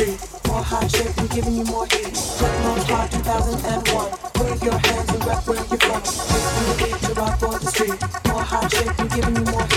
street. More hot shit, we giving you more heat. Check my 2001. Wave your hands and rap where you're from. Just do the beat to rock for the street. More hot shit, we giving you more heat.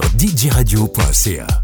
sur djradio.ca.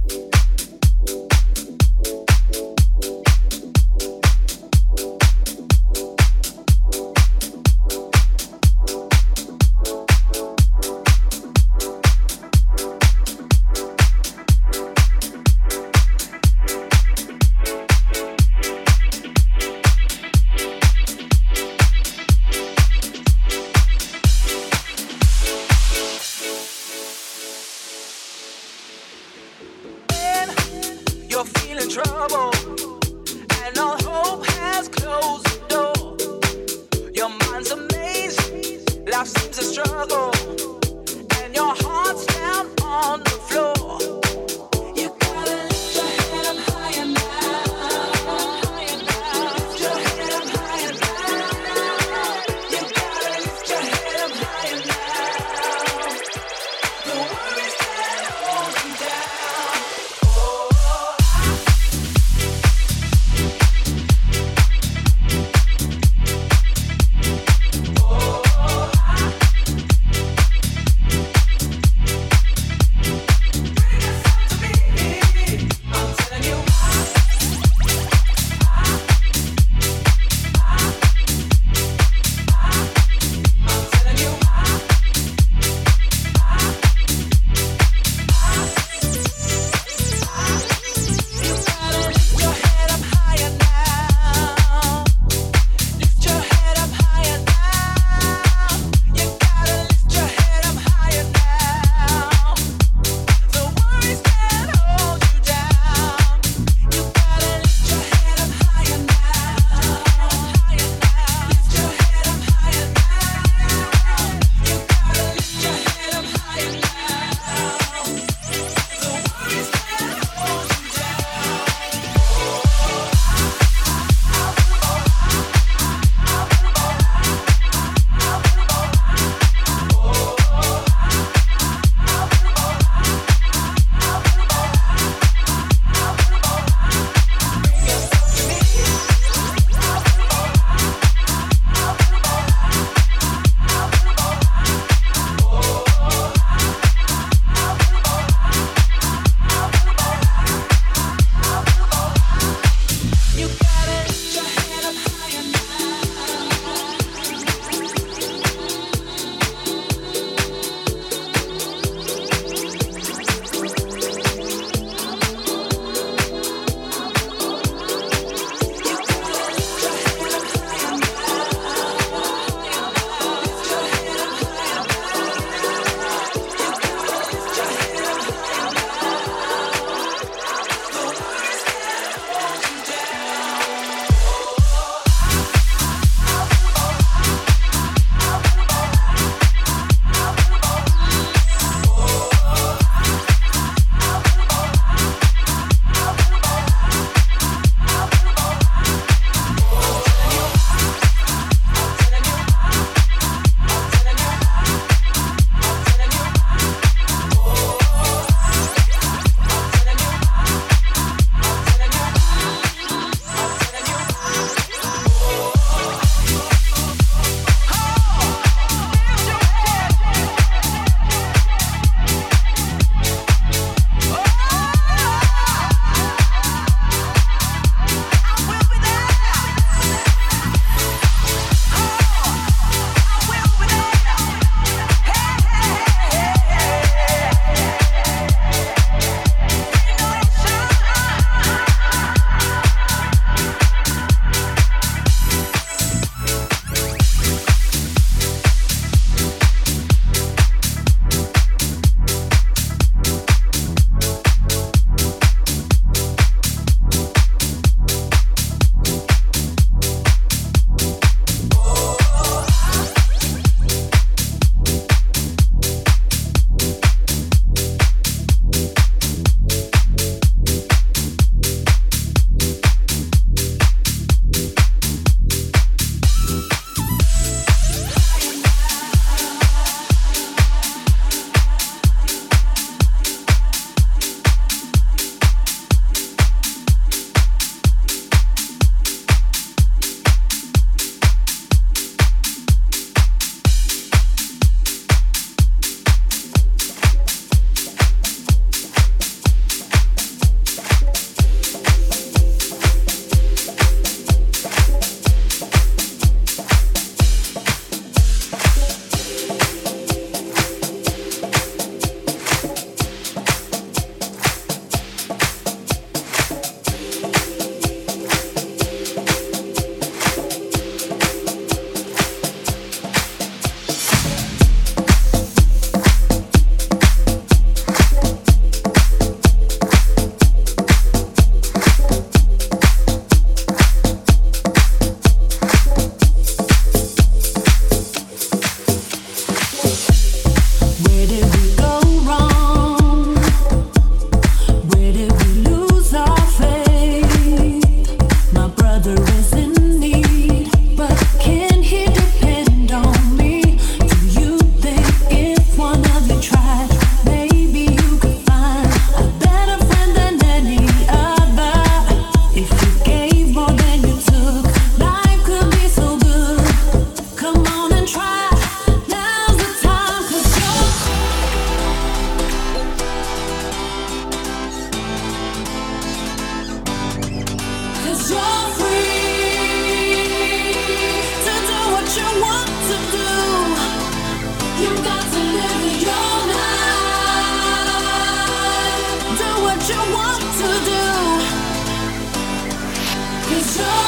Cause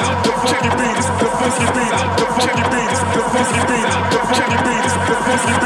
funky beats, the funky beats, the funky beats, the funky beats, the funky beats.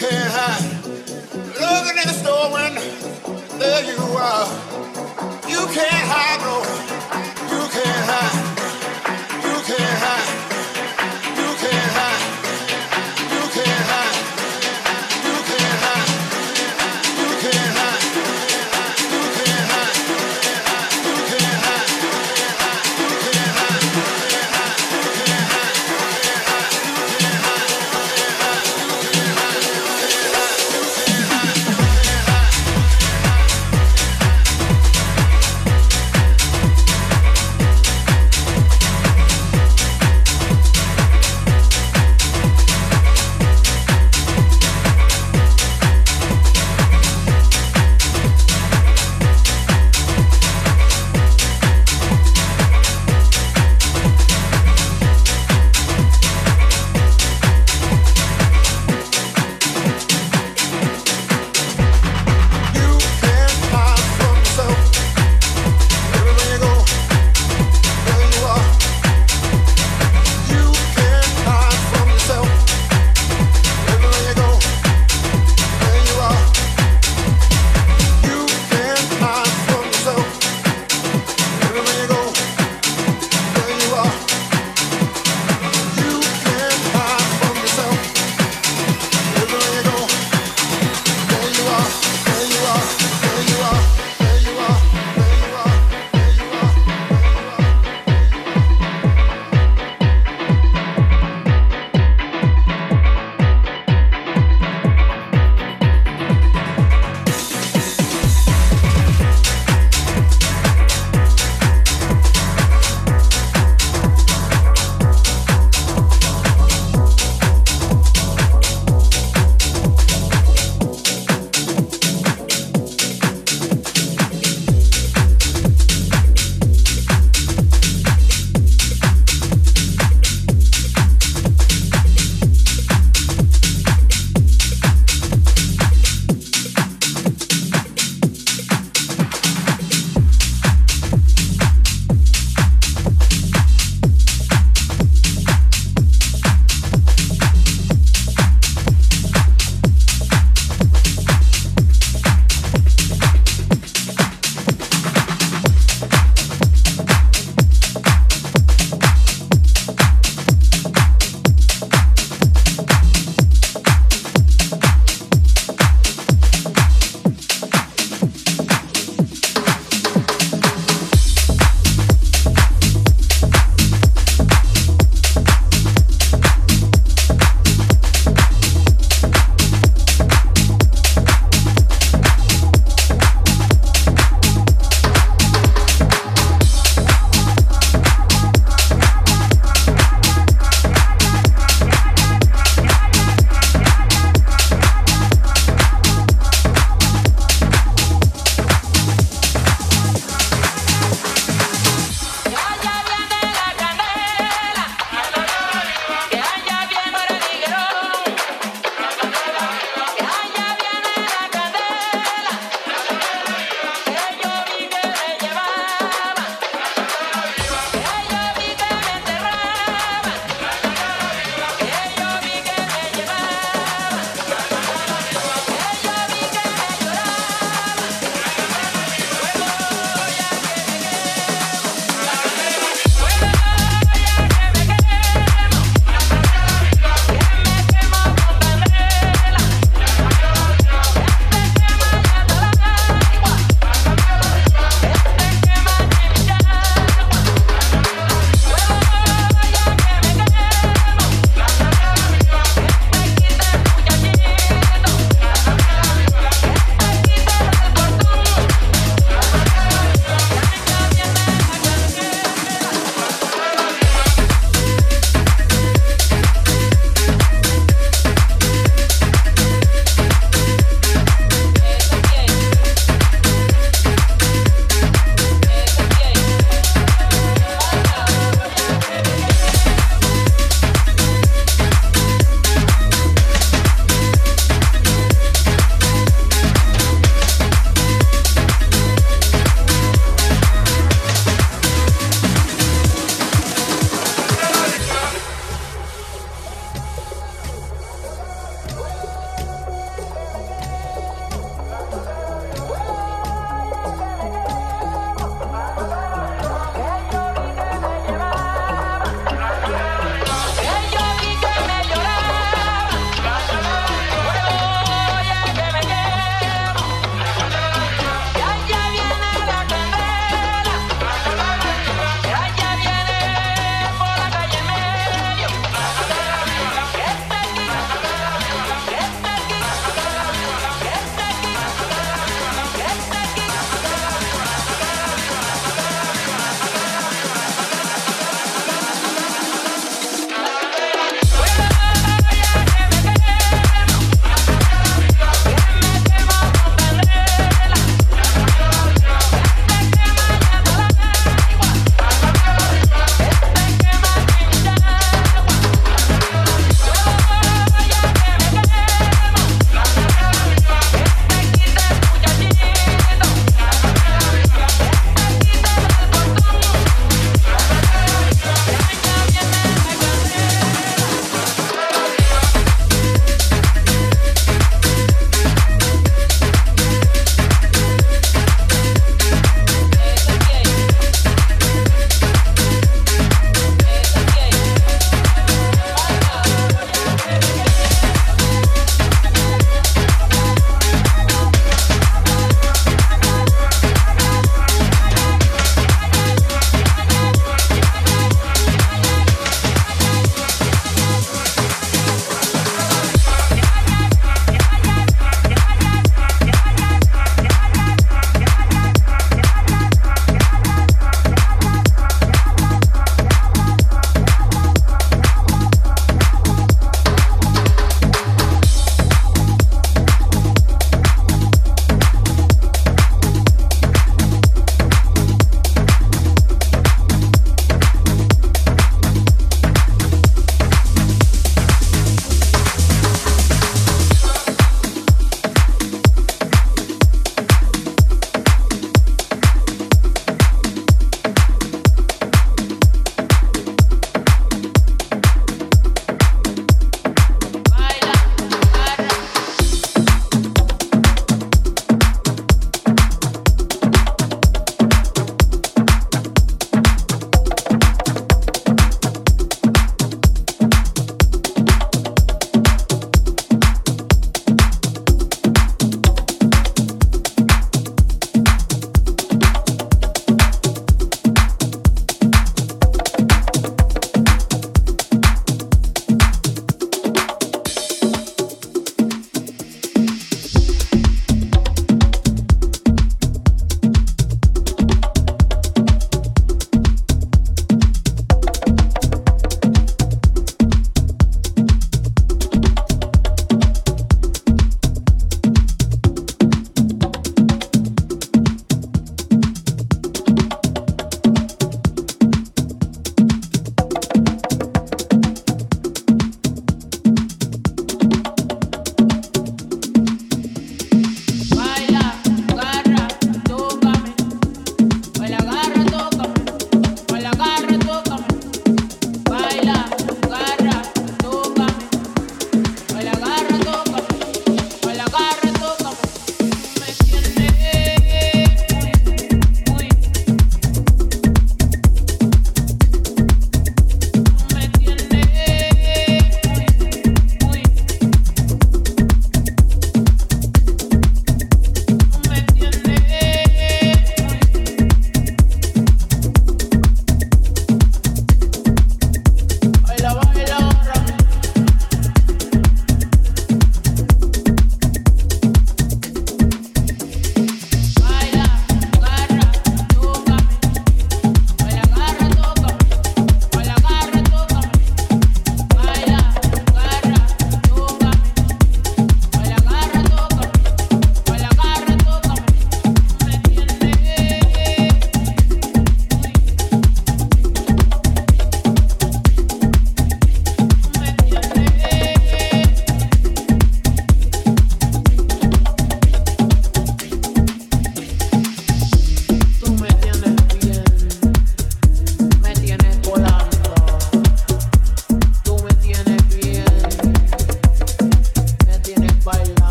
you can't hide. Looking in the store window, there you are. You can't hide.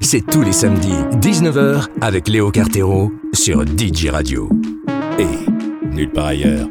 C'est tous les samedis, 19h, avec Léo Cartero sur DJ Radio. Et nulle part ailleurs.